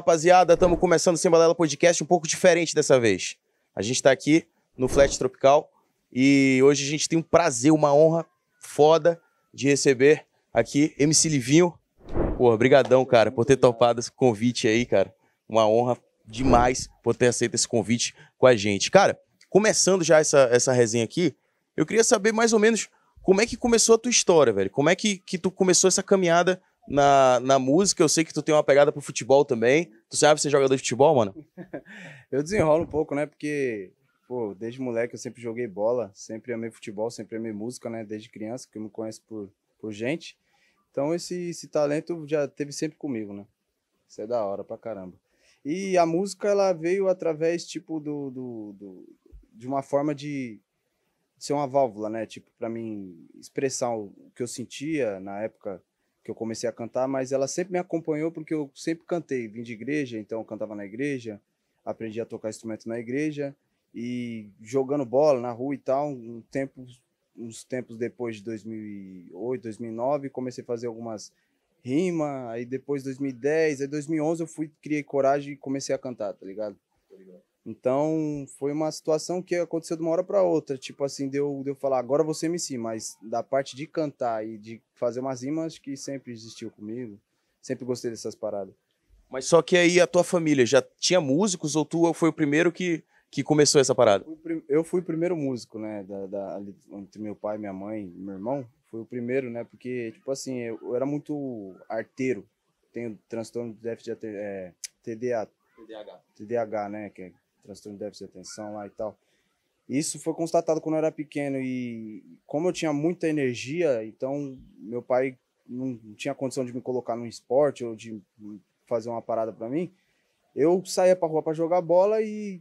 rapaziada, estamos começando o Sem Balela Podcast um pouco diferente dessa vez. A gente está aqui no Flat Tropical e hoje a gente tem um prazer, uma honra foda de receber aqui MC Livinho. Porra, brigadão, cara, por ter topado esse convite aí, cara. Uma honra demais por ter aceito esse convite com a gente. Cara, começando já essa, essa resenha aqui, eu queria saber mais ou menos como é que começou a tua história, velho. Como é que, que tu começou essa caminhada na, na música? Eu sei que tu tem uma pegada pro futebol também. Tu sabe ser jogador de futebol, mano? eu desenrolo um pouco, né? Porque, pô, desde moleque eu sempre joguei bola, sempre amei futebol, sempre amei música, né? Desde criança, que eu me conheço por, por gente. Então esse, esse talento já teve sempre comigo, né? Isso é da hora pra caramba. E a música, ela veio através, tipo, do, do, do de uma forma de ser uma válvula, né? Tipo, para mim expressar o que eu sentia na época que eu comecei a cantar, mas ela sempre me acompanhou porque eu sempre cantei, vim de igreja, então eu cantava na igreja, aprendi a tocar instrumento na igreja e jogando bola na rua e tal, um tempo uns tempos depois de 2008, 2009, comecei a fazer algumas rimas, aí depois 2010, aí 2011 eu fui, criei coragem e comecei a cantar, tá ligado? Então, foi uma situação que aconteceu de uma hora para outra, tipo assim, deu deu falar, agora você me sim, mas da parte de cantar e de fazer umas rimas que sempre existiu comigo. Sempre gostei dessas paradas. Mas só que aí a tua família já tinha músicos ou tu foi o primeiro que que começou essa parada? Eu fui o primeiro músico, né, da, da, entre meu pai, minha mãe e meu irmão. Foi o primeiro, né, porque, tipo assim, eu, eu era muito arteiro. Tenho transtorno de déficit de é, TDA, TDAH. TDAH, né, que é transtorno de déficit de atenção lá e tal. Isso foi constatado quando eu era pequeno e como eu tinha muita energia, então meu pai não tinha condição de me colocar no esporte ou de fazer uma parada para mim. Eu saía para rua para jogar bola e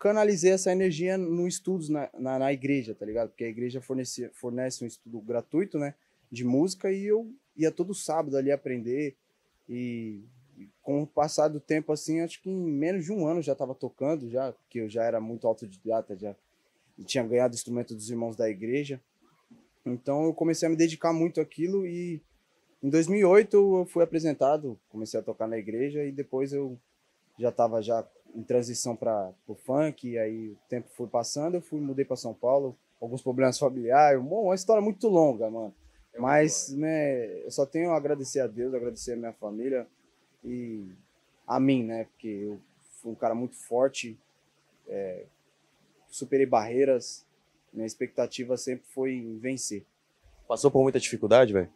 canalizei essa energia no estudos na, na, na, igreja, tá ligado? Porque a igreja fornece, fornece um estudo gratuito, né? De música e eu ia todo sábado ali aprender. E, e com o passar do tempo, assim, acho que em menos de um ano já estava tocando, já, porque eu já era muito autodidata, já tinha ganhado instrumento dos irmãos da igreja. Então eu comecei a me dedicar muito àquilo e em 2008 eu fui apresentado, comecei a tocar na igreja e depois eu já estava já em transição para o funk, aí o tempo foi passando, eu fui, mudei para São Paulo, alguns problemas familiares, uma história muito longa, mano. É Mas, né, eu só tenho a agradecer a Deus, agradecer a minha família e a mim, né, porque eu fui um cara muito forte, é, superei barreiras, minha expectativa sempre foi em vencer. Passou por muita dificuldade, velho?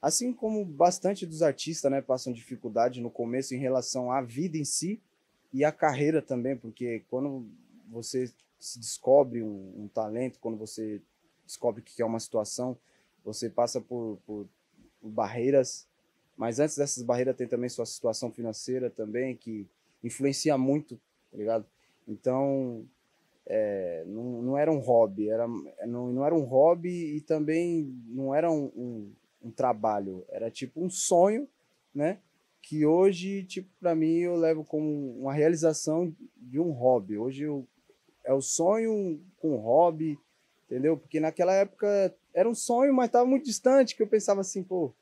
Assim como bastante dos artistas, né, passam dificuldade no começo em relação à vida em si, e a carreira também, porque quando você se descobre um, um talento, quando você descobre que é uma situação, você passa por, por, por, barreiras, mas antes dessas barreiras tem também sua situação financeira também, que influencia muito, tá ligado? Então, é, não, não era um hobby, era, não, não era um hobby e também não era um, um, um trabalho, era tipo um sonho, né? que hoje, tipo, para mim eu levo como uma realização de um hobby. Hoje eu, é o sonho com hobby, entendeu? Porque naquela época era um sonho, mas estava muito distante, que eu pensava assim, pô,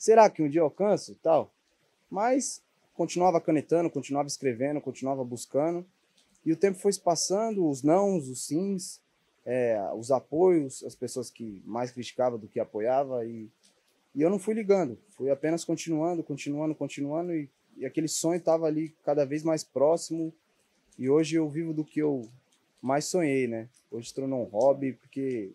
será que um dia eu alcanço, tal? Mas continuava canetando, continuava escrevendo, continuava buscando. E o tempo foi se passando, os nãos, os sims, é, os apoios, as pessoas que mais criticavam do que apoiava e e eu não fui ligando, fui apenas continuando, continuando, continuando, e, e aquele sonho estava ali cada vez mais próximo. E hoje eu vivo do que eu mais sonhei, né? Hoje tornou um hobby, porque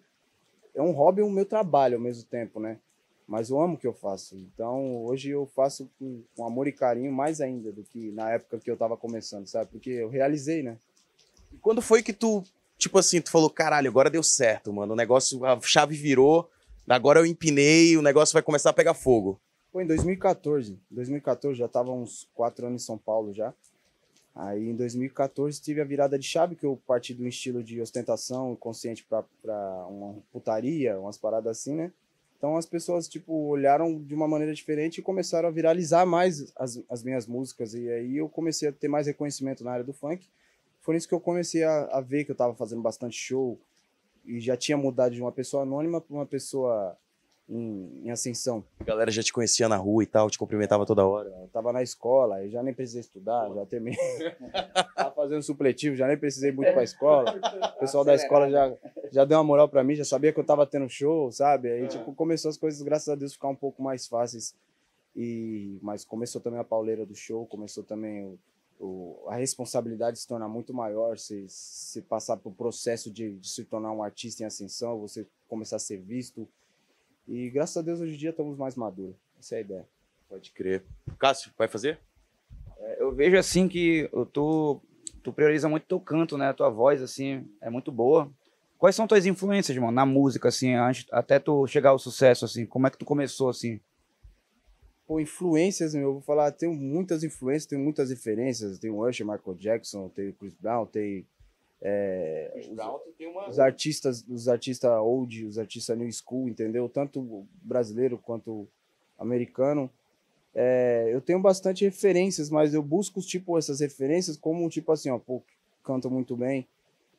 é um hobby e o meu trabalho ao mesmo tempo, né? Mas eu amo o que eu faço. Então hoje eu faço com, com amor e carinho mais ainda do que na época que eu estava começando, sabe? Porque eu realizei, né? E quando foi que tu, tipo assim, tu falou, caralho, agora deu certo, mano, o negócio, a chave virou, Agora eu empinei, o negócio vai começar a pegar fogo. Foi em 2014. Em 2014 já estava uns quatro anos em São Paulo já. Aí em 2014 tive a virada de chave, que eu parti do estilo de ostentação consciente para uma putaria, umas paradas assim, né? Então as pessoas, tipo, olharam de uma maneira diferente e começaram a viralizar mais as, as minhas músicas. E aí eu comecei a ter mais reconhecimento na área do funk. Foi isso que eu comecei a, a ver que eu estava fazendo bastante show, e já tinha mudado de uma pessoa anônima para uma pessoa em, em ascensão. A galera já te conhecia na rua e tal, te cumprimentava toda hora. Eu tava na escola, aí já nem precisei estudar, já terminei. tava fazendo supletivo, já nem precisei muito pra escola. O pessoal da escola já, já deu uma moral pra mim, já sabia que eu tava tendo show, sabe? Aí, tipo, começou as coisas, graças a Deus, ficar um pouco mais fáceis. E, mas começou também a pauleira do show, começou também o, o, a responsabilidade de se tornar muito maior, se, se passar por processo de, de se tornar um artista em ascensão, você começar a ser visto, e graças a Deus hoje em dia estamos mais maduros. Essa é a ideia. Pode crer. Cássio, vai fazer? É, eu vejo assim que eu tô, tu prioriza muito teu canto, né? A tua voz, assim, é muito boa. Quais são tuas influências, mano, na música, assim, antes, até tu chegar ao sucesso, assim? Como é que tu começou, assim? Pô, influências, meu, eu vou falar, tenho muitas influências, tenho muitas referências. Tem o Usher, Michael Jackson, tem Chris Brown, tem é, os, os, artistas, os artistas old, os artistas new school, entendeu? Tanto brasileiro quanto americano. É, eu tenho bastante referências, mas eu busco tipo essas referências como tipo assim, ó, pô, canto muito bem,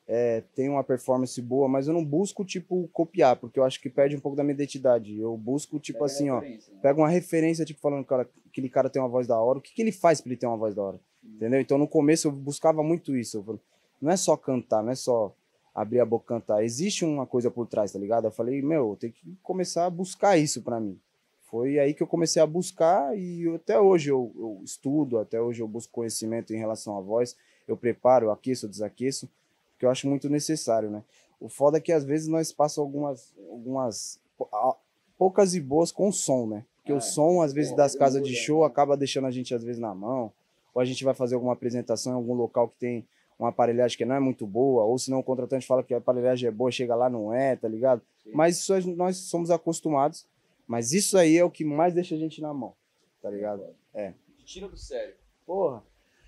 é, tem uma performance boa, mas eu não busco tipo copiar, porque eu acho que perde um pouco da minha identidade. Eu busco tipo Pega assim, ó, né? pega uma referência tipo falando, cara, aquele cara tem uma voz da hora, o que, que ele faz para ele ter uma voz da hora? Entendeu? Então no começo eu buscava muito isso. Eu não é só cantar, não é só abrir a boca e cantar. Existe uma coisa por trás, tá ligado? Eu falei, meu, tem que começar a buscar isso para mim. Foi aí que eu comecei a buscar e até hoje eu, eu, estudo, até hoje eu busco conhecimento em relação à voz. Eu preparo, eu aqueço, eu desaqueço, porque eu acho muito necessário, né? O foda é que às vezes nós passamos algumas, algumas poucas e boas com o som, né? Porque o som, às vezes, das casas de show acaba deixando a gente, às vezes, na mão. Ou a gente vai fazer alguma apresentação em algum local que tem uma aparelhagem que não é muito boa, ou se não o contratante fala que a aparelhagem é boa, chega lá, não é, tá ligado? Sim. Mas isso nós somos acostumados, mas isso aí é o que mais deixa a gente na mão, tá ligado? É. Tira do sério. Porra.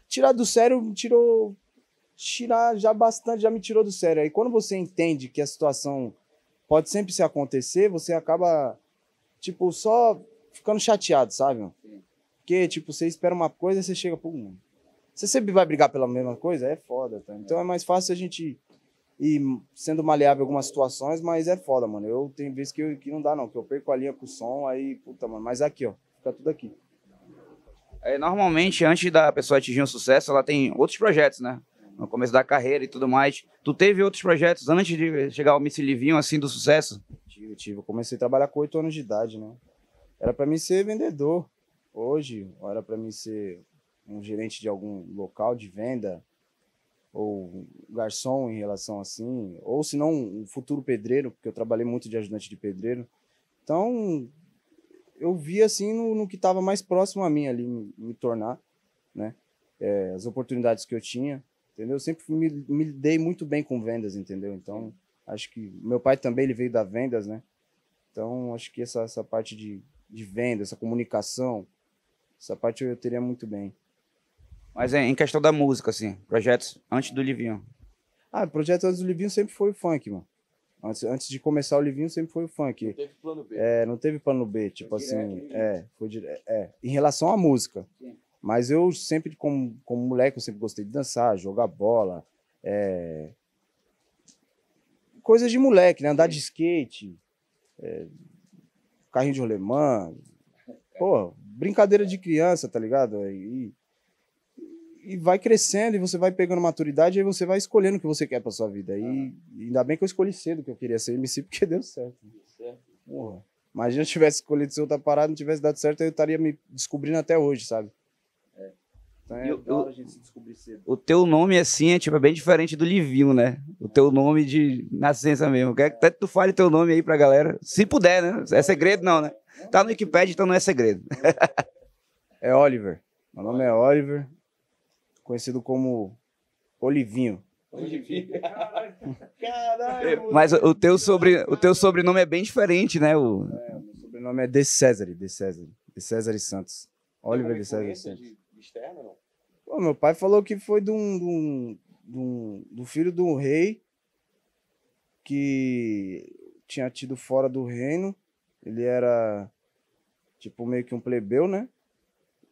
Tirar do sério, tirou. Tirar já bastante, já me tirou do sério. Aí quando você entende que a situação pode sempre se acontecer, você acaba, tipo, só ficando chateado, sabe? Sim. Porque, tipo, você espera uma coisa e você chega, pô, mano, você sempre vai brigar pela mesma coisa? É foda, tá? Então é mais fácil a gente ir sendo maleável em algumas situações, mas é foda, mano. Eu tenho vezes que, eu, que não dá, não, que eu perco a linha com o som, aí, puta, mano. Mas aqui, ó, fica tudo aqui. É, normalmente, antes da pessoa atingir um sucesso, ela tem outros projetos, né? No começo da carreira e tudo mais. Tu teve outros projetos antes de chegar ao Missy Livinho, assim, do sucesso? Tive, tive. Eu comecei a trabalhar com oito anos de idade, né? Era para mim ser vendedor. Hoje, era para mim ser um gerente de algum local de venda, ou garçom em relação assim, ou se não um futuro pedreiro, porque eu trabalhei muito de ajudante de pedreiro. Então, eu vi assim no, no que estava mais próximo a mim ali me, me tornar, né? É, as oportunidades que eu tinha, entendeu? Eu sempre me, me dei muito bem com vendas, entendeu? Então, acho que meu pai também ele veio da vendas, né? Então, acho que essa, essa parte de, de venda, essa comunicação, essa parte eu teria muito bem. Mas é, em questão da música, assim, projetos antes do Livinho. Ah, projeto antes do Livinho sempre foi o funk, mano. Antes, antes de começar o Livinho sempre foi o funk. Não teve plano B. É, não teve plano B, tipo foi assim, direto, é, foi direto, é, em relação à música. Sim. Mas eu sempre, como, como moleque, eu sempre gostei de dançar, jogar bola, é... coisas de moleque, né? Andar Sim. de skate, é... carrinho de rolemã, pô, brincadeira de criança, tá ligado? E, e vai crescendo e você vai pegando maturidade e aí você vai escolhendo o que você quer para sua vida. E ainda bem que eu escolhi cedo que eu queria ser MC porque deu certo. Deu certo. Porra. Imagina se eu tivesse escolhido ser outra parada, não tivesse dado certo, eu estaria me descobrindo até hoje, sabe? É. Então é eu, a gente se descobrir cedo. O teu nome, assim, é, tipo, é bem diferente do Livinho, né? O teu nome de nascença mesmo. Quer que até tu fale teu nome aí pra galera. Se puder, né? É segredo não, né? Tá no Wikipedia, então não é segredo. É Oliver. Meu nome é Oliver conhecido como Olivinho. Olivinho. Caralho. Mas o teu, sobre, o teu sobrenome é bem diferente, né? O... É, o meu sobrenome é De César, De César, De César e Santos. Oliver De César Santos. De, externo, não? Pô, meu pai falou que foi de um, de um, de um, do filho de um rei que tinha tido fora do reino. Ele era tipo meio que um plebeu, né?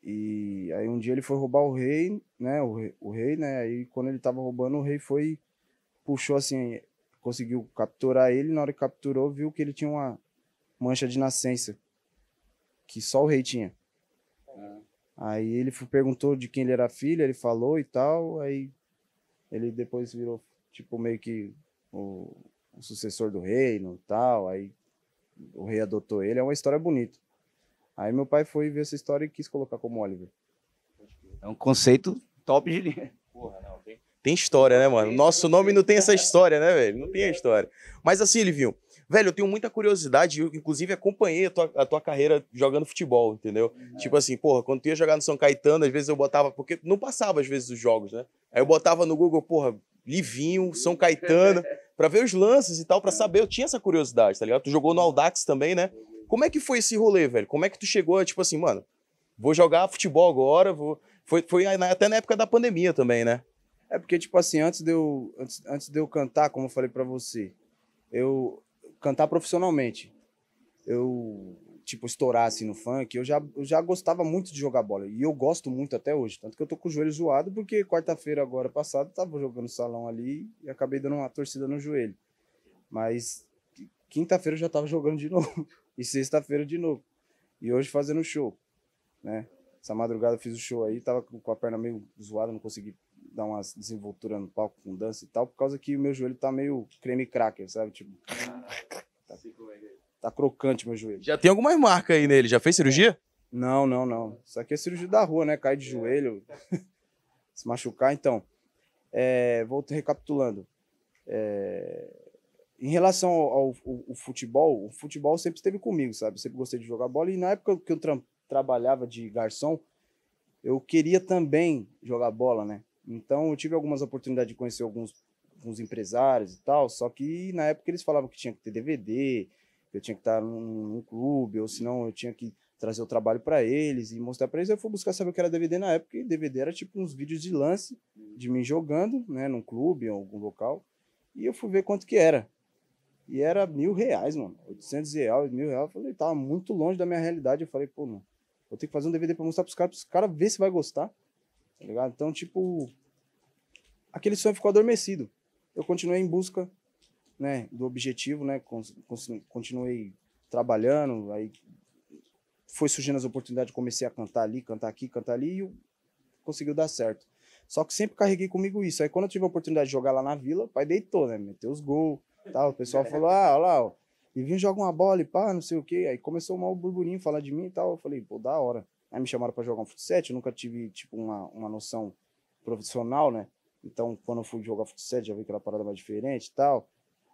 E aí um dia ele foi roubar o rei, né? O rei, o rei né? Aí quando ele tava roubando, o rei foi, puxou assim, conseguiu capturar ele. Na hora que capturou, viu que ele tinha uma, mancha de nascença, que só o rei tinha. Ah. Aí ele perguntou de quem ele era filho, ele falou e tal, aí ele depois virou, tipo, meio que o, o sucessor do reino e tal, aí o rei adotou ele, é uma história bonita. Aí meu pai foi ver essa história e quis colocar como Oliver. É um conceito top de linha. Porra, não, tem, tem história, né, mano? Nosso nome não tem essa história, né, velho? Não tem a história. Mas assim, Livinho, velho, eu tenho muita curiosidade, eu inclusive acompanhei a tua, a tua carreira jogando futebol, entendeu? Uhum. Tipo assim, porra, quando tu ia jogar no São Caetano, às vezes eu botava, porque não passava às vezes os jogos, né? Aí eu botava no Google, porra, Livinho, São Caetano, para ver os lances e tal, para saber, eu tinha essa curiosidade, tá ligado? Tu jogou no Audax também, né? Como é que foi esse rolê, velho? Como é que tu chegou, tipo assim, mano, vou jogar futebol agora, vou... Foi, foi até na época da pandemia também, né? É porque, tipo assim, antes de eu, antes, antes de eu cantar, como eu falei para você, eu cantar profissionalmente, eu, tipo, estourar assim no funk, eu já, eu já gostava muito de jogar bola. E eu gosto muito até hoje. Tanto que eu tô com o joelho zoado, porque quarta-feira agora passada tava jogando salão ali e acabei dando uma torcida no joelho. Mas quinta-feira eu já tava jogando de novo. E sexta-feira de novo. E hoje fazendo show, né? Essa madrugada eu fiz o show aí, tava com a perna meio zoada, não consegui dar uma desenvoltura no palco com dança e tal, por causa que o meu joelho tá meio creme cracker, sabe? Tipo. Tá, tá crocante meu joelho. Já tem algumas marcas aí nele, já fez cirurgia? Não, não, não. Isso aqui é cirurgia da rua, né? Cair de joelho, se machucar. Então, é, vou recapitulando. É, em relação ao, ao, ao, futebol, o futebol sempre esteve comigo, sabe? sempre gostei de jogar bola. E na época que eu tra trabalhava de garçom, eu queria também jogar bola, né? Então eu tive algumas oportunidades de conhecer alguns, alguns empresários e tal, só que na época eles falavam que tinha que ter DVD, que eu tinha que estar num, num clube, ou senão eu tinha que trazer o trabalho para eles e mostrar para eles. Eu fui buscar saber o que era DVD na época, e DVD era tipo uns vídeos de lance de mim jogando, né, num clube, em algum local, e eu fui ver quanto que era. E era mil reais, mano. 800 reais, mil reais. Eu falei, tava muito longe da minha realidade. Eu falei, pô, mano, vou ter que fazer um DVD pra mostrar pros caras, pros caras ver se vai gostar. Tá ligado? Então, tipo, aquele sonho ficou adormecido. Eu continuei em busca, né, do objetivo, né? Continuei trabalhando, aí foi surgindo as oportunidades, comecei a cantar ali, cantar aqui, cantar ali, e conseguiu dar certo. Só que sempre carreguei comigo isso. Aí quando eu tive a oportunidade de jogar lá na vila, o pai deitou, né? Meteu os gols Tal. O pessoal falou, ah, olha lá, ó. E vinha jogar uma bola e pá, não sei o quê. Aí começou mal o burburinho falar de mim e tal. Eu falei, pô, da hora. Aí me chamaram para jogar um futsal. Eu nunca tive, tipo, uma, uma noção profissional, né? Então, quando eu fui jogar futsal, já vi aquela parada mais diferente e tal.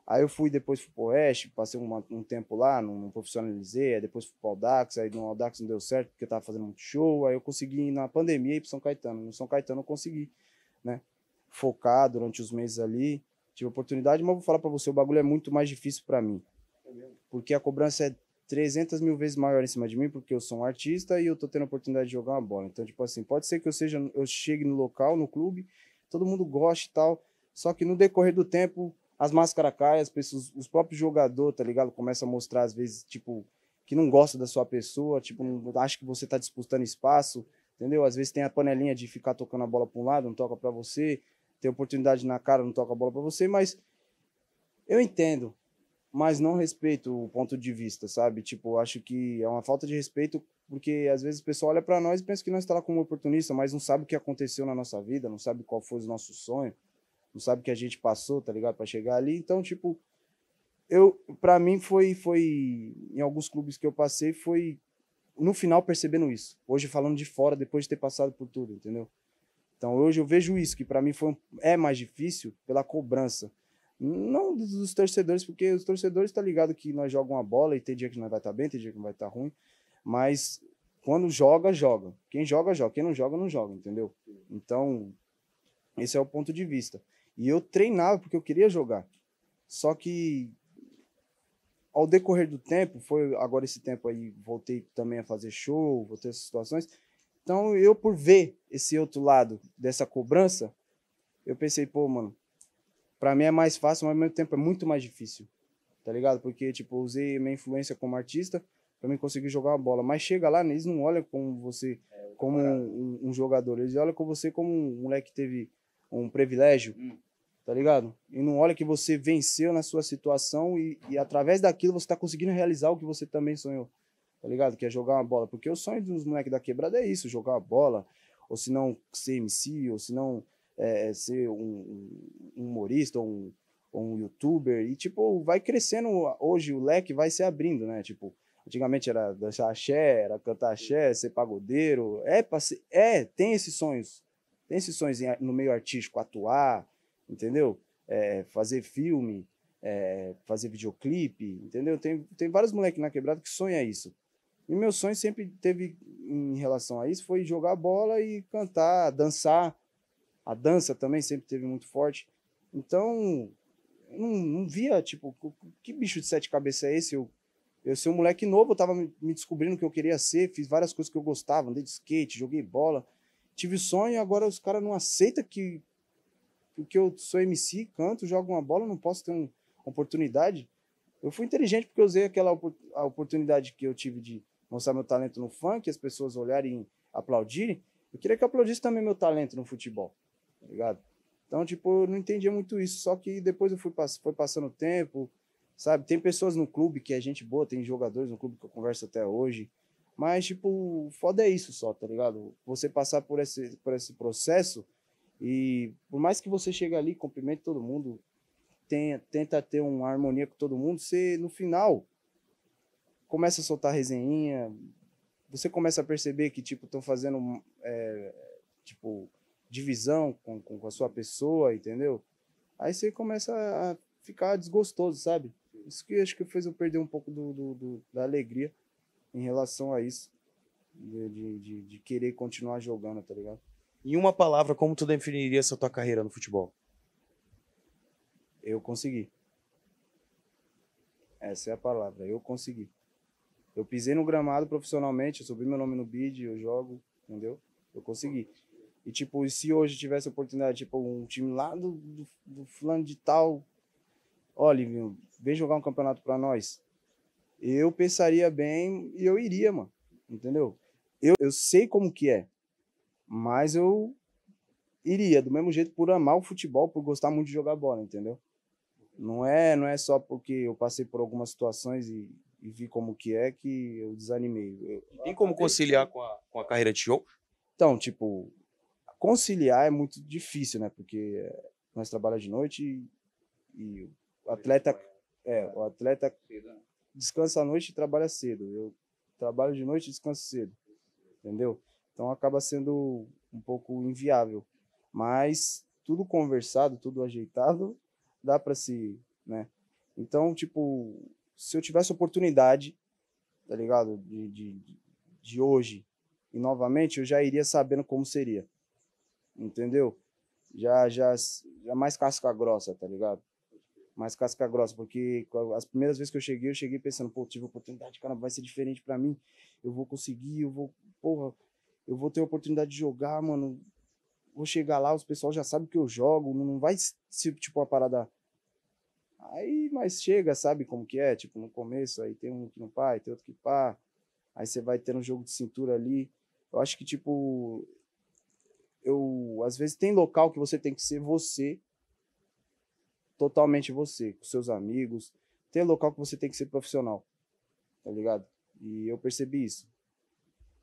Aí eu fui depois fui pro Oeste, passei uma, um tempo lá, não, não profissionalizei, aí depois fui pro Audax, aí no Audax não deu certo porque eu tava fazendo muito show, aí eu consegui ir na pandemia ir pro São Caetano. No São Caetano eu consegui, né, focar durante os meses ali, tive oportunidade, mas vou falar para você, o bagulho é muito mais difícil para mim. Porque a cobrança é 300 mil vezes maior em cima de mim, porque eu sou um artista e eu tô tendo a oportunidade de jogar uma bola. Então, tipo assim, pode ser que eu seja, eu chegue no local, no clube, todo mundo goste e tal, só que no decorrer do tempo, as máscaras caem, as pessoas, os próprios jogadores, tá ligado? Começam a mostrar, às vezes, tipo, que não gosta da sua pessoa, tipo, não, acha que você tá disputando espaço, entendeu? Às vezes tem a panelinha de ficar tocando a bola para um lado, não toca para você, tem oportunidade na cara, não toca a bola para você, mas eu entendo, mas não respeito o ponto de vista, sabe? Tipo, acho que é uma falta de respeito porque às vezes o pessoal olha para nós e pensa que nós está lá como oportunista, mas não sabe o que aconteceu na nossa vida, não sabe qual foi o nosso sonho, não sabe o que a gente passou, tá ligado, para chegar ali. Então, tipo, eu para mim foi foi em alguns clubes que eu passei foi no final percebendo isso. Hoje falando de fora depois de ter passado por tudo, entendeu? Então hoje eu vejo isso, que para mim foi, é mais difícil pela cobrança. Não dos torcedores, porque os torcedores tá ligado que nós jogamos uma bola e tem dia que nós vai estar tá bem, tem dia que não vai estar tá ruim. Mas quando joga, joga. Quem joga, joga. Quem não joga, não joga, entendeu? Então, esse é o ponto de vista. E eu treinava porque eu queria jogar. Só que ao decorrer do tempo, foi agora esse tempo aí, voltei também a fazer show, voltei a essas situações então, eu, por ver esse outro lado dessa cobrança, eu pensei, pô, mano, pra mim é mais fácil, mas ao mesmo tempo é muito mais difícil, tá ligado? Porque, tipo, eu usei minha influência como artista pra mim conseguir jogar uma bola. Mas chega lá, eles não olham como você, é, como um, um, jogador, eles olham com você como um moleque que teve um privilégio, hum. tá ligado? E não olha que você venceu na sua situação e, e através daquilo você tá conseguindo realizar o que você também sonhou, tá ligado? Que é jogar uma bola. Porque o sonho dos moleques da quebrada é isso, jogar uma bola, ou se não ser MC, ou se não é, ser um, um humorista, ou um, ou um youtuber. E, tipo, vai crescendo, hoje o leque vai se abrindo, né? Tipo, antigamente era dançar axé, era cantar axé, ser pagodeiro. É, é tem esses sonhos, tem esses sonhos no meio artístico, atuar, entendeu? É, fazer filme, é, fazer videoclipe, entendeu? Tem, tem vários moleques na quebrada que sonham isso. E meu sonho sempre teve, em relação a isso, foi jogar bola e cantar, dançar. A dança também sempre teve muito forte. Então, não, não via, tipo, que bicho de sete cabeças é esse? Eu, eu ser um moleque novo, eu tava me descobrindo o que eu queria ser, fiz várias coisas que eu gostava, andei de skate, joguei bola, tive sonho, agora os caras não aceitam que porque eu sou MC, canto, jogo uma bola, não posso ter uma oportunidade. Eu fui inteligente porque eu usei aquela a oportunidade que eu tive de mostrar meu talento no funk, as pessoas olharem e aplaudirem. Eu queria que aplaudisse também meu talento no futebol, tá ligado? Então, tipo, eu não entendia muito isso. Só que depois eu fui foi passando o tempo, sabe? Tem pessoas no clube que é gente boa, tem jogadores no clube que eu converso até hoje. Mas, tipo, foda é isso só, tá ligado? Você passar por esse, por esse processo e por mais que você chegue ali, cumprimente todo mundo, tenha, tenta ter uma harmonia com todo mundo, você no final começa a soltar resenha, você começa a perceber que tipo estão fazendo é, tipo divisão com, com, a sua pessoa, entendeu? Aí você começa a ficar desgostoso, sabe? Isso que acho que fez eu perder um pouco do, do, do da alegria em relação a isso, de, de, de querer continuar jogando, tá ligado? Em uma palavra, como tu definiria essa tua carreira no futebol? Eu consegui. Essa é a palavra, eu consegui. Eu pisei no gramado profissionalmente, eu subi meu nome no bid, eu jogo, entendeu? Eu consegui. E, tipo, se hoje tivesse oportunidade, tipo, um time lá do, do, do fulano de tal, olha, vem jogar um campeonato para nós. Eu pensaria bem e eu iria, mano, entendeu? Eu, eu sei como que é. Mas eu iria, do mesmo jeito, por amar o futebol, por gostar muito de jogar bola, entendeu? Não é, não é só porque eu passei por algumas situações e, e vi como que é que eu desanimei. Eu, Tem como conciliar com a, com a carreira de show? Então, tipo, conciliar é muito difícil, né? Porque nós trabalhamos de noite e, e o atleta é, o atleta descansa à noite e trabalha cedo. Eu trabalho de noite e descanso cedo. Entendeu? Então acaba sendo um pouco inviável. Mas tudo conversado, tudo ajeitado, dá para se, né? Então, tipo, se eu tivesse oportunidade, tá ligado? De, de, de hoje e novamente, eu já iria sabendo como seria. Entendeu? Já, já, já mais casca grossa, tá ligado? Mais casca grossa, porque as primeiras vezes que eu cheguei, eu cheguei pensando, pô, tive oportunidade, cara, vai ser diferente para mim, eu vou conseguir, eu vou, porra, eu vou ter a oportunidade de jogar, mano. Vou chegar lá, os pessoal já sabe que eu jogo, não vai ser tipo uma parada. Aí, mas chega, sabe como que é? Tipo, no começo, aí tem um que não pá, tem outro que pá. Aí você vai ter um jogo de cintura ali. Eu acho que, tipo, eu às vezes tem local que você tem que ser você, totalmente você, com seus amigos. Tem local que você tem que ser profissional, tá ligado? E eu percebi isso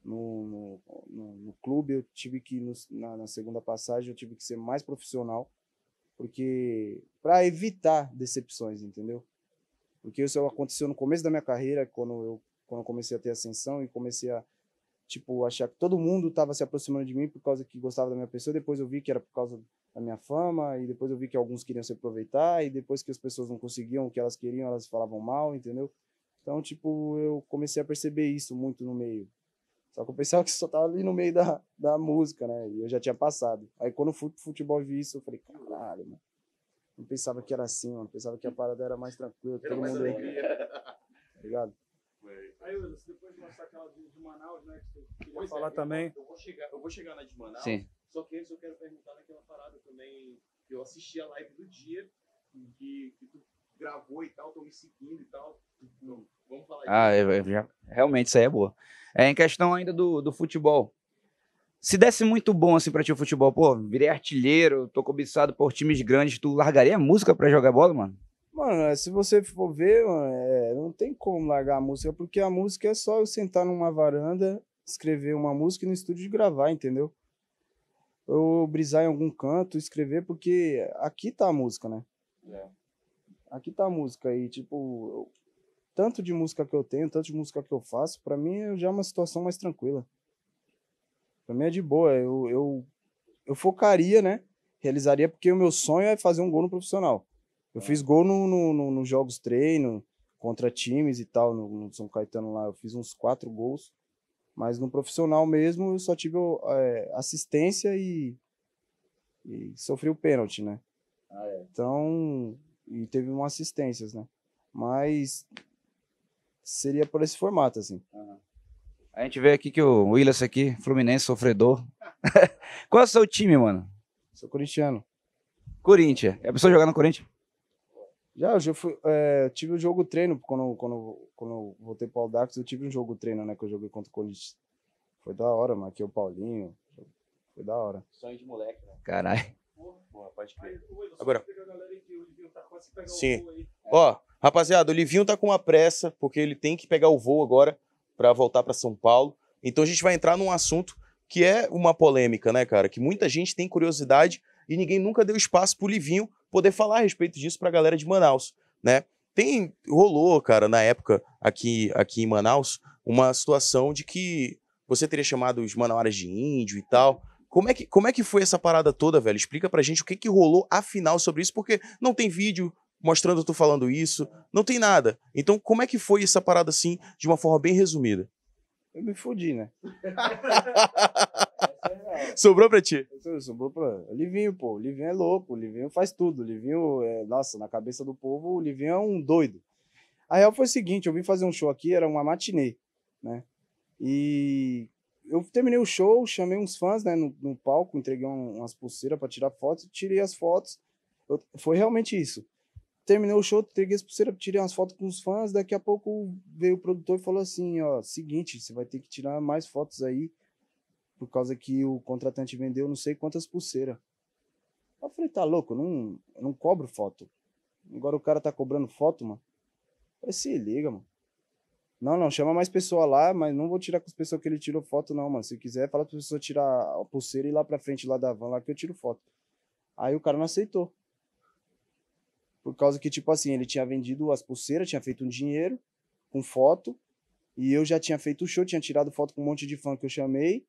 no, no, no, clube, eu tive que, no, na, na, segunda passagem, eu tive que ser mais profissional, porque para evitar decepções, entendeu? Porque isso aconteceu no começo da minha carreira, quando eu, quando eu comecei a ter ascensão e comecei a tipo achar que todo mundo estava se aproximando de mim por causa que gostava da minha pessoa. Depois eu vi que era por causa da minha fama e depois eu vi que alguns queriam se aproveitar e depois que as pessoas não conseguiam o que elas queriam, elas falavam mal, entendeu? Então, tipo, eu comecei a perceber isso muito no meio. Só que eu pensava que só tava ali no meio da, da música, né? E eu já tinha passado. Aí quando eu fui pro futebol e vi isso, eu falei, caralho, mano. Não pensava que era assim, mano. Pensava que a parada era mais tranquila. Todo mundo aí. Tá ligado? Aí, Willis, depois de mostrar aquela de, de Manaus, né? Que você queria falar é, também. Eu vou, chegar, eu vou chegar na de Manaus. Sim. Só que antes eu quero perguntar naquela parada também. Que eu assisti a live do dia que, que tu gravou e tal, tô me seguindo e tal. Então, vamos falar Ah, eu, eu já, realmente isso aí é boa. É em questão ainda do, do futebol. Se desse muito bom assim pra ti o futebol, pô, virei artilheiro, tô cobiçado por times grandes, tu largaria a música pra jogar bola, mano? Mano, é, se você for ver, mano, é, não tem como largar a música, porque a música é só eu sentar numa varanda, escrever uma música e no estúdio de gravar, entendeu? Ou brisar em algum canto, escrever, porque aqui tá a música, né? É. Aqui tá a música e, tipo, eu- tanto de música que eu tenho, tanto de música que eu faço, pra mim já é uma situação mais tranquila. Pra mim é de boa, eu, eu, eu focaria, né? Realizaria, porque o meu sonho é fazer um gol no profissional. Eu fiz gol no, no, no- nos jogos treino, contra times e tal, no, no São Caetano lá, eu fiz uns quatro gols. Mas no profissional mesmo, eu só tive é, assistência e, e sofri o pênalti, né? Então, e teve umas assistências, né? Mas seria por esse formato, assim. A gente vê aqui que o Willis aqui, Fluminense, sofredor. Qual é o seu time, mano? Sou corintiano. Corinthians. É a pessoa jogar no Corinthians? Já, eu já fui, é, tive um jogo treino, quando, quando, quando eu voltei para o Audax, eu tive um jogo treino, né, que eu joguei contra o Corinthians. Foi da hora, é o Paulinho, foi da hora. Sonho de moleque, né? Caralho. Porra, pode crer. Agora- tá Sim. Ó, rapaziada, o Livinho tá com uma pressa, porque ele tem que pegar o voo agora pra voltar pra São Paulo. Então a gente vai entrar num assunto que é uma polêmica, né, cara? Que muita gente tem curiosidade e ninguém nunca deu espaço pro Livinho poder falar a respeito disso pra galera de Manaus, né? Tem, rolou, cara, na época aqui, aqui em Manaus, uma situação de que você teria chamado os manauaras de índio e tal. Como é, que, como é que foi essa parada toda, velho? Explica pra gente o que, que rolou afinal sobre isso, porque não tem vídeo mostrando tu falando isso, não tem nada. Então, como é que foi essa parada assim, de uma forma bem resumida? Eu me fudi, né? Sobrou pra ti? Sobrou pra. Livinho, pô. O Livinho é louco. O Livinho faz tudo. O Livinho, é... nossa, na cabeça do povo, o Livinho é um doido. A real foi o seguinte: eu vim fazer um show aqui, era uma matinê, né? E eu terminei o show, chamei uns fãs, né, no, no palco, entreguei um- umas pulseiras pra tirar fotos, tirei as fotos. Eu- foi realmente isso. Terminou o show, entreguei as pulseiras, tirei umas fotos com os fãs. Daqui a pouco veio o produtor e falou assim: ó, seguinte, você vai ter que tirar mais fotos aí por causa que o contratante vendeu não sei quantas pulseiras. Eu falei, tá louco, não, não cobro foto. Agora o cara tá cobrando foto, mano. Eu falei, se liga, mano. Não, não, chama mais pessoa lá, mas não vou tirar com as pessoas que ele tirou foto, não, mano. Se quiser, fala pra pessoa tirar a pulseira e ir lá pra frente lá da van lá que eu tiro foto. Aí o cara não aceitou. Por causa que, tipo assim, ele tinha vendido as pulseiras, tinha feito um dinheiro com foto, e eu já tinha feito o show, tinha tirado foto com um monte de fã que eu chamei,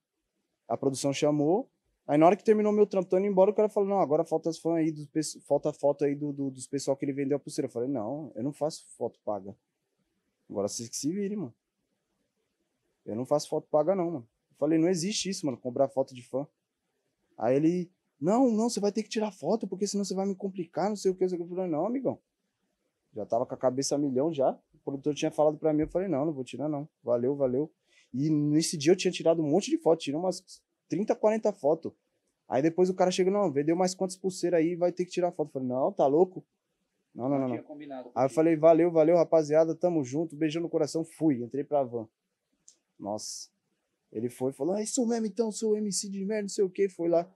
a produção chamou. Aí na hora que terminou meu trampo, indo embora, o cara falou, não, agora falta as fãs aí, dos, falta foto aí do, do- dos pessoal que ele vendeu a pulseira. Eu falei, não, eu não faço foto paga. Agora vocês que se virem, mano. Eu não faço foto paga, não, mano. Eu falei, não existe isso, mano, cobrar foto de fã. Aí ele, não, não, você vai ter que tirar foto, porque senão você vai me complicar, não sei o que. Eu falei, não, amigão. Já tava com a cabeça a milhão já. O produtor tinha falado pra mim, eu falei, não, não vou tirar, não. Valeu, valeu. E nesse dia eu tinha tirado um monte de fotos, tirei umas 30, 40 fotos. Aí depois o cara chega, não, vendeu mais quantas pulseiras aí, vai ter que tirar foto. Eu falei, não, tá louco? Não, não, não, não. Aí eu falei, valeu, valeu, rapaziada, tamo junto, beijão no coração, fui, entrei pra van. Nossa. Ele foi, falou, é isso mesmo então, sou MC de merda, não sei o que, foi lá.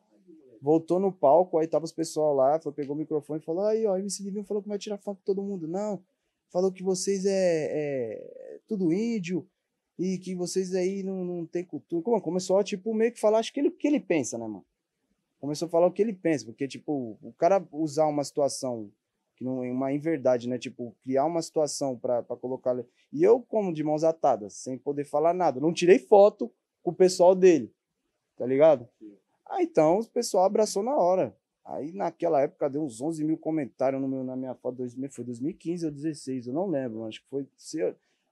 Voltou no palco, aí tava os pessoal lá, foi, pegou o microfone e falou, aí ó, MC Livinho falou que vai tirar foto com todo mundo. Não, falou que vocês é, é tudo índio e que vocês aí não, não tem cultura. Como, começou a, tipo, meio que falar, acho que ele, o que ele pensa, né, mano? Começou a falar o que ele pensa, porque, tipo, o cara usar uma situação que não é uma inverdade, né? Tipo, criar uma situação pra colocar. E eu, como de mãos atadas, sem poder falar nada, não tirei foto com o pessoal dele, tá ligado? Ah, então o pessoal abraçou na hora. Aí naquela época deu uns 11 mil comentários no meu, na minha foto, 2000, foi 2015 ou 2016, eu não lembro, acho que foi.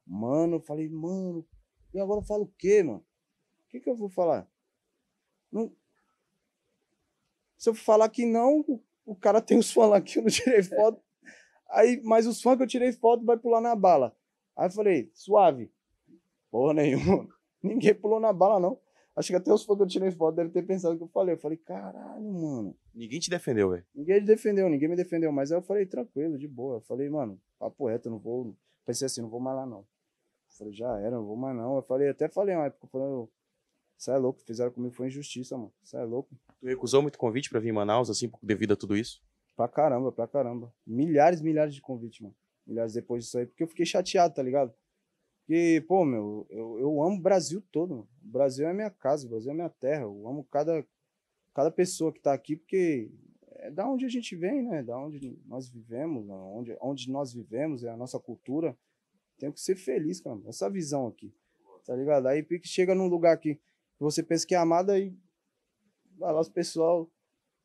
Mano, eu falei, mano, e agora eu falo o quê, mano? O que, que eu vou falar? Não... Se eu falar que não, o- cara tem os fãs lá que eu não tirei foto. Aí, mas os fãs que eu tirei foto vai pular na bala. Aí eu falei, suave. Porra nenhuma. Ninguém pulou na bala, não. Acho que até os fãs que eu tirei foto devem ter pensado o que eu falei. Eu falei, caralho, mano. Ninguém te defendeu, velho. Ninguém me defendeu, ninguém me defendeu. Mas aí eu falei, tranquilo, de boa. Eu falei, mano, papo reto, eu não vou. Pensei assim, não vou mais lá, não. Eu falei, já era, não vou mais não. Eu falei, até falei uma época, eu falei, Você é louco, fizeram comigo foi injustiça, mano. Você é louco. Tu recusou muito convite pra vir em Manaus, assim, devido a tudo isso? Pra caramba, pra caramba. Milhares, milhares de convites, mano. Milhares depois disso aí, porque eu fiquei chateado, tá ligado? Porque, pô, meu, eu, eu amo o Brasil todo, mano. O Brasil é minha casa, o Brasil é minha terra. Eu amo cada, cada pessoa que tá aqui, porque é da onde a gente vem, né? Da onde nós vivemos, onde, onde nós vivemos, é a nossa cultura. Tenho que ser feliz, cara. Essa visão aqui, tá ligado? Aí chega num lugar que você pensa que é amada e vai lá os pessoal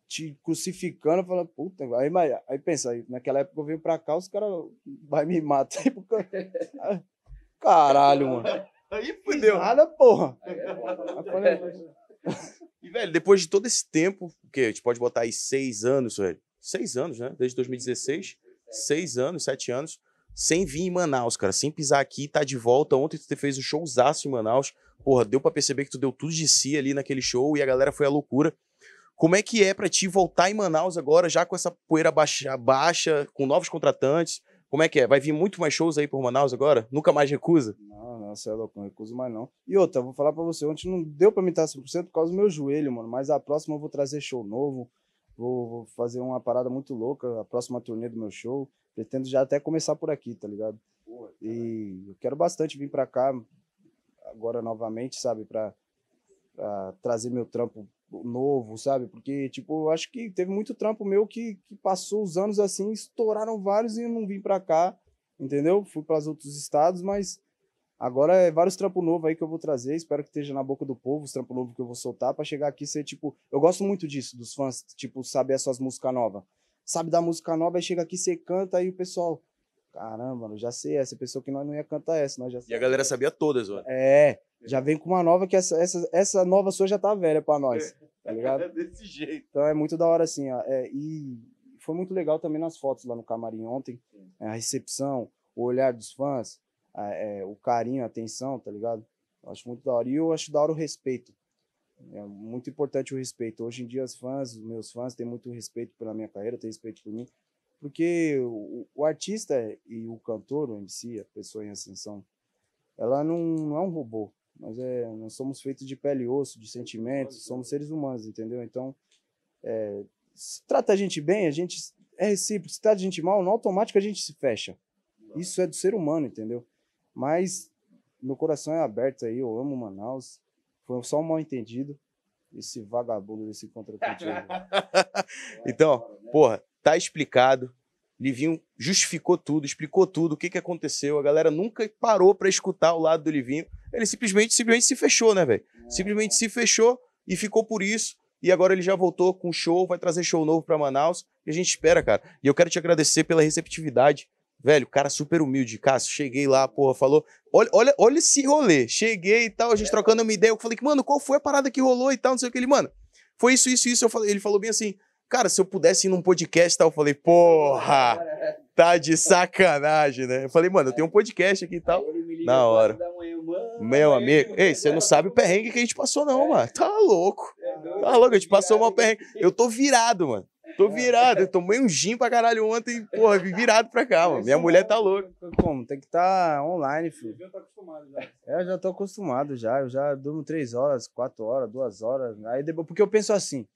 te crucificando, fala, puta, aí, aí pensa, aí, naquela época eu vim pra cá, os caras vai me matar. Caralho, mano. Aí fudeu. Nada, porra. E, velho, depois de todo esse tempo, o quê? A gente pode botar aí seis anos, velho. Seis anos, né? Desde 2016. Seis anos, sete anos. Sem vir em Manaus, cara. Sem pisar aqui, tá de volta. Ontem tu fez um showzaço em Manaus. Porra, deu pra perceber que tu deu tudo de si ali naquele show e a galera foi à loucura. Como é que é para ti voltar em Manaus agora, já com essa poeira baixa, baixa, com novos contratantes? Como é que é? Vai vir muito mais shows aí por Manaus agora? Nunca mais recusa? Não, não, você é louco, não recuso mais não. E outra, vou falar pra você, ontem não deu pra me estar 100% por causa do meu joelho, mano. Mas a próxima eu vou trazer show novo, vou, vou fazer uma parada muito louca, a próxima turnê do meu show. Pretendo já até começar por aqui, tá ligado? Porra, e eu quero bastante vir pra cá agora novamente, sabe? Pra trazer meu trampo novo, sabe? Porque, tipo, eu acho que teve muito trampo meu que, que passou os anos assim, estouraram vários e eu não vim pra cá, entendeu? Fui para os outros estados, mas agora é vários trampos novos aí que eu vou trazer. Espero que esteja na boca do povo, os trampos novos que eu vou soltar para chegar aqui ser, tipo, eu gosto muito disso, dos fãs, tipo, saber as suas músicas novas. Sabe da música nova, aí chega aqui, você canta, aí o pessoal. Caramba, mano, já sei essa. Pessoa que nós não ia cantar essa, nós já E a galera sabia todas, mano. É, já vem com uma nova que essa, essa, essa nova sua já tá velha pra nós, tá ligado? É desse jeito. Então é muito da hora assim, ó. É, e foi muito legal também nas fotos lá no camarim ontem, é, a recepção, o olhar dos fãs, a, é, o carinho, a atenção, tá ligado? Eu acho muito da hora. E eu acho da hora o respeito. É muito importante o respeito. Hoje em dia, os fãs, os meus fãs, têm muito respeito pela minha carreira, têm respeito por mim. Porque o, o artista e o cantor, o MC, a pessoa em ascensão, ela não, não é um robô. Nós, é, nós somos feitos de pele e osso, de sentimentos, somos seres humanos, entendeu? Então, é, se trata a gente bem, a gente é recíproco. Se trata a gente mal, no automático a gente se fecha. Isso é do ser humano, entendeu? Mas meu coração é aberto aí, eu amo Manaus. Foi só um mal entendido. Esse vagabundo desse contratante. então, porra, tá explicado. Livinho justificou tudo, explicou tudo, o que, que aconteceu. A galera nunca parou para escutar o lado do Livinho. Ele simplesmente, simplesmente se fechou, né, velho? Simplesmente se fechou e ficou por isso. E agora ele já voltou com show, vai trazer show novo para Manaus. E a gente espera, cara. E eu quero te agradecer pela receptividade. Velho, cara super humilde. Cássio, cheguei lá, porra, falou. Olha, olha, olha esse rolê. Cheguei e tal, a gente trocando uma ideia. Eu falei, mano, qual foi a parada que rolou e tal, não sei o que. Ele, mano, foi isso, isso, isso. Eu falei, ele falou bem assim, Cara, se eu pudesse ir num podcast, tal, eu falei, porra, tá de sacanagem, né? Eu falei, mano, eu tenho um podcast aqui e tal. Na hora. Meu amigo, ei, você não sabe o perrengue que a gente passou, não, mano. Tá louco. Tá louco, a gente passou uma perrengue. Eu tô virado, mano. Tô virado. Eu tomei um gin pra caralho ontem, porra, virado pra cá, mano. Minha mulher tá louca. Como? Tem que estar tá online, filho. Eu tô acostumado já. É, eu já tô acostumado já. Eu já durmo três horas, quatro horas, duas horas. Aí depois, porque eu penso assim.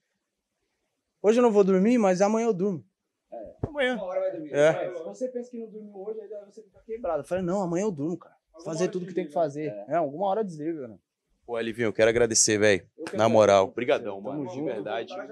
Hoje eu não vou dormir, mas amanhã eu durmo. É. Amanhã. Uma hora vai dormir. É. Se você pensa que não dormiu hoje, aí você fica quebrado. Eu falei, não, amanhã eu durmo, cara. Alguma fazer tudo que tem que fazer. É, é alguma hora desliga, né? Pô, Alivinho, eu quero agradecer, velho. Na moral. Obrigadão, mano. De verdade. Né?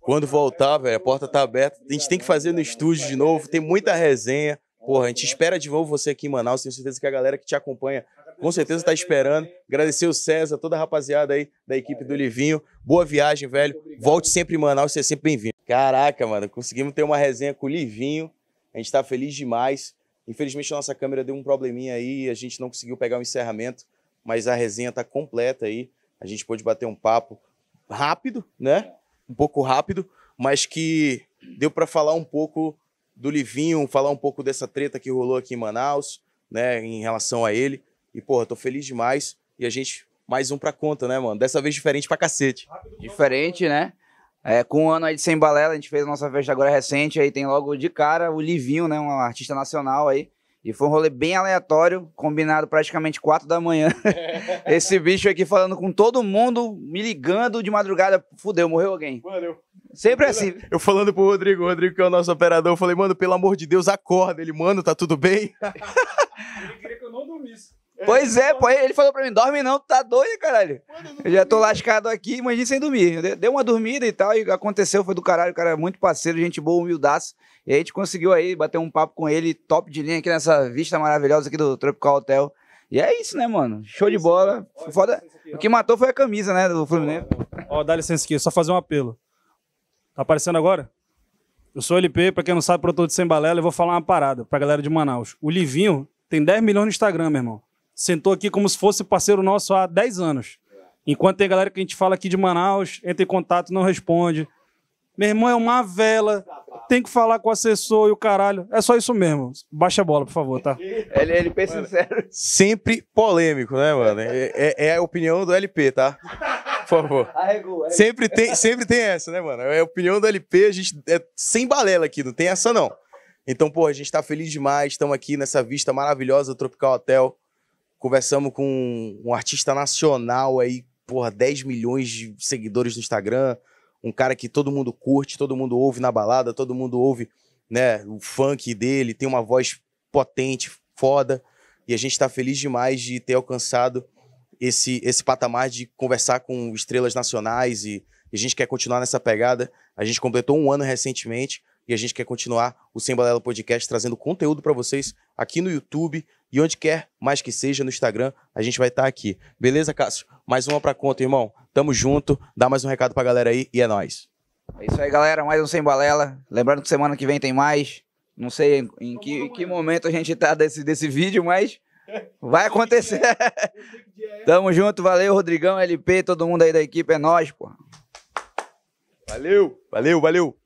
Quando voltar, velho, a porta tá aberta. A gente tem que fazer no estúdio de novo. Tem muita resenha. Porra, a gente espera de novo você aqui em Manaus. Tenho certeza que a galera que te acompanha com certeza está esperando. Agradecer o César, toda a rapaziada aí da equipe do Livinho. Boa viagem, velho. Volte sempre em Manaus, você é sempre bem-vindo. Caraca, mano, conseguimos ter uma resenha com o Livinho. A gente está feliz demais. Infelizmente, a nossa câmera deu um probleminha aí e a gente não conseguiu pegar o encerramento, mas a resenha está completa aí. A gente pôde bater um papo rápido, né? Um pouco rápido, mas que deu para falar um pouco do Livinho, falar um pouco dessa treta que rolou aqui em Manaus, né, em relação a ele. E, porra, tô feliz demais. E a gente, mais um pra conta, né, mano? Dessa vez diferente pra cacete. Diferente, né? É, com um ano aí de Sem Balela, a gente fez a nossa festa agora recente, aí tem logo de cara o Livinho, né, um artista nacional aí, E foi um rolê bem aleatório, combinado praticamente quatro da manhã. Esse bicho aqui falando com todo mundo, me ligando de madrugada. Fudeu, morreu alguém. Mano, Sempre assim. Eu falando pro Rodrigo, o Rodrigo que é o nosso operador, eu falei, mano, pelo amor de Deus, acorda. Ele, mano, tá tudo bem? Ele queria que eu não dormisse. Pois é, pô, ele falou pra mim, dorme não, tu tá doido, caralho. Eu já tô lascado aqui, imagina sem dormir. De- Deu uma dormida e tal, e aconteceu, foi do caralho, o cara é muito parceiro, gente boa, humildaço. E a gente conseguiu aí bater um papo com ele, top de linha aqui nessa vista maravilhosa aqui do Tropical Hotel. E é isso, né, mano? Show de bola. Foda. O que matou foi a camisa, né, do Fluminense. Ó, dá licença aqui, só fazer um apelo. Tá aparecendo agora? Eu sou LP, pra quem não sabe, produtor de Sem Balela, eu vou falar uma parada pra galera de Manaus. O Livinho tem 10 milhões no Instagram, meu irmão. Sentou aqui como se fosse parceiro nosso há 10 anos. Enquanto tem galera que a gente fala aqui de Manaus, entra em contato, não responde. Meu irmão é uma vela, tem que falar com o assessor e o caralho. É só isso mesmo. Baixa a bola, por favor, tá? Pensa sincero. Sempre polêmico, né, mano? É, é- é a opinião do LP, tá? Por favor. Arregou, Sempre tem, sempre tem essa, né, mano? É a opinião do LP, a gente é sem balela aqui, não tem essa não. Então, pô, a gente tá feliz demais, estamos aqui nessa vista maravilhosa do Tropical Hotel. Conversamos com um artista nacional aí, porra, 10 milhões de seguidores no Instagram, um cara que todo mundo curte, todo mundo ouve na balada, todo mundo ouve, né, o funk dele, tem uma voz potente, foda, e a gente tá feliz demais de ter alcançado esse, esse patamar de conversar com estrelas nacionais e, e a gente quer continuar nessa pegada. A gente completou um ano recentemente e a gente quer continuar o Sem Balela Podcast trazendo conteúdo para vocês aqui no YouTube e onde quer mais que seja no Instagram, a gente vai estar aqui. Beleza, Cássio? Mais uma pra conta, irmão. Tamo junto. Dá mais um recado pra galera aí e é nóis. É isso aí, galera. Mais um Sem Balela. Lembrando que semana que vem tem mais. Não sei em, em que, em que momento a gente tá desse, desse vídeo, mas vai acontecer. Tamo junto, valeu, Rodrigão, LP, todo mundo aí da equipe, é nóis, pô. Valeu, valeu, valeu.